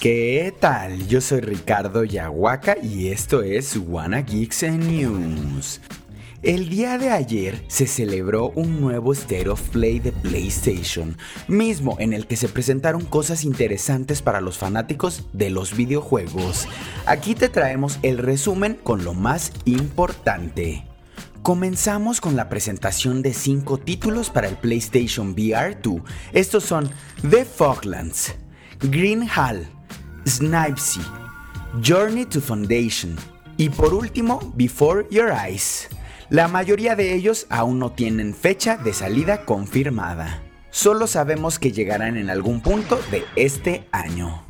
¿Qué tal? Yo soy Ricardo Yahuaca y esto es Wanna Geeks News. El día de ayer se celebró un nuevo State of Play de PlayStation, mismo en el que se presentaron cosas interesantes para los fanáticos de los videojuegos. Aquí te traemos el resumen con lo más importante. Comenzamos con la presentación de 5 títulos para el PlayStation VR 2. Estos son The Foglands, Green Hall, Snipesy, Journey to Foundation y por último Before Your Eyes. La mayoría de ellos aún no tienen fecha de salida confirmada. Solo sabemos que llegarán en algún punto de este año.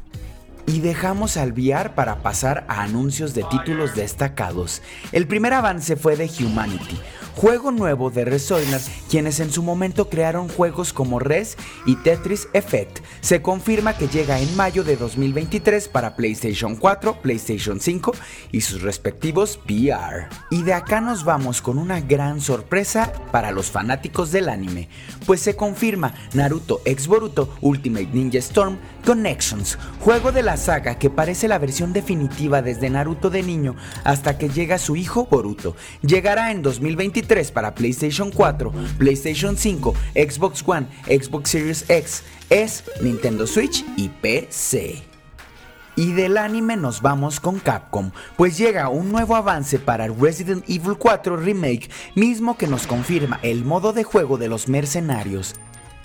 Y dejamos al VR para pasar a anuncios de títulos destacados. El primer avance fue de Humanity, juego nuevo de Resoiler, quienes en su momento crearon juegos como Res y Tetris Effect. Se confirma que llega en mayo de 2023 para PlayStation 4, PlayStation 5 y sus respectivos VR. Y de acá nos vamos con una gran sorpresa para los fanáticos del anime, pues se confirma Naruto X Boruto Ultimate Ninja Storm Connections, juego de la saga que parece la versión definitiva desde Naruto de niño hasta que llega su hijo Boruto. Llegará en 2023 para PlayStation 4, PlayStation 5, Xbox One, Xbox Series X, S, Nintendo Switch y PC. Y del anime nos vamos con Capcom, pues llega un nuevo avance para Resident Evil 4 Remake, mismo que nos confirma el modo de juego de los mercenarios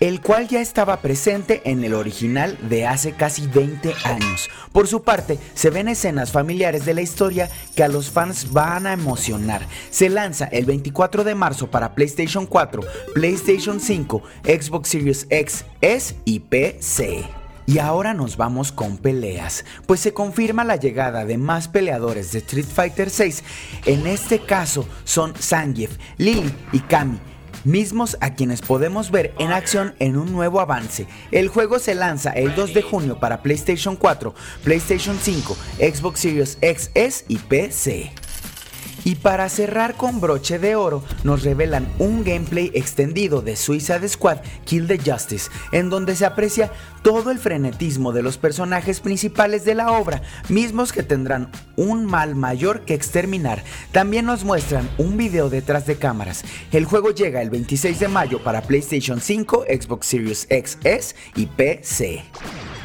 el cual ya estaba presente en el original de hace casi 20 años. Por su parte, se ven escenas familiares de la historia que a los fans van a emocionar. Se lanza el 24 de marzo para PlayStation 4, PlayStation 5, Xbox Series X, S y PC. Y ahora nos vamos con peleas, pues se confirma la llegada de más peleadores de Street Fighter 6. En este caso son Zangief, Lily y Kami, mismos a quienes podemos ver en acción en un nuevo avance. El juego se lanza el 2 de junio para PlayStation 4, PlayStation 5, Xbox Series XS y PC. Y para cerrar con broche de oro, nos revelan un gameplay extendido de Suicide Squad Kill the Justice, en donde se aprecia todo el frenetismo de los personajes principales de la obra, mismos que tendrán un mal mayor que exterminar. También nos muestran un video detrás de cámaras. El juego llega el 26 de mayo para PlayStation 5, Xbox Series XS y PC.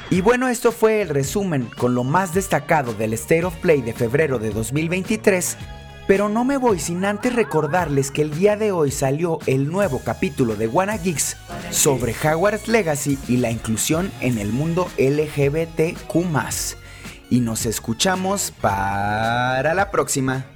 Y bueno, esto fue el resumen con lo más destacado del State of Play de febrero de 2023. Pero no me voy sin antes recordarles que el día de hoy salió el nuevo capítulo de Wanna Geeks sobre Hogwarts Legacy y la inclusión en el mundo LGBTQ. Y nos escuchamos para la próxima.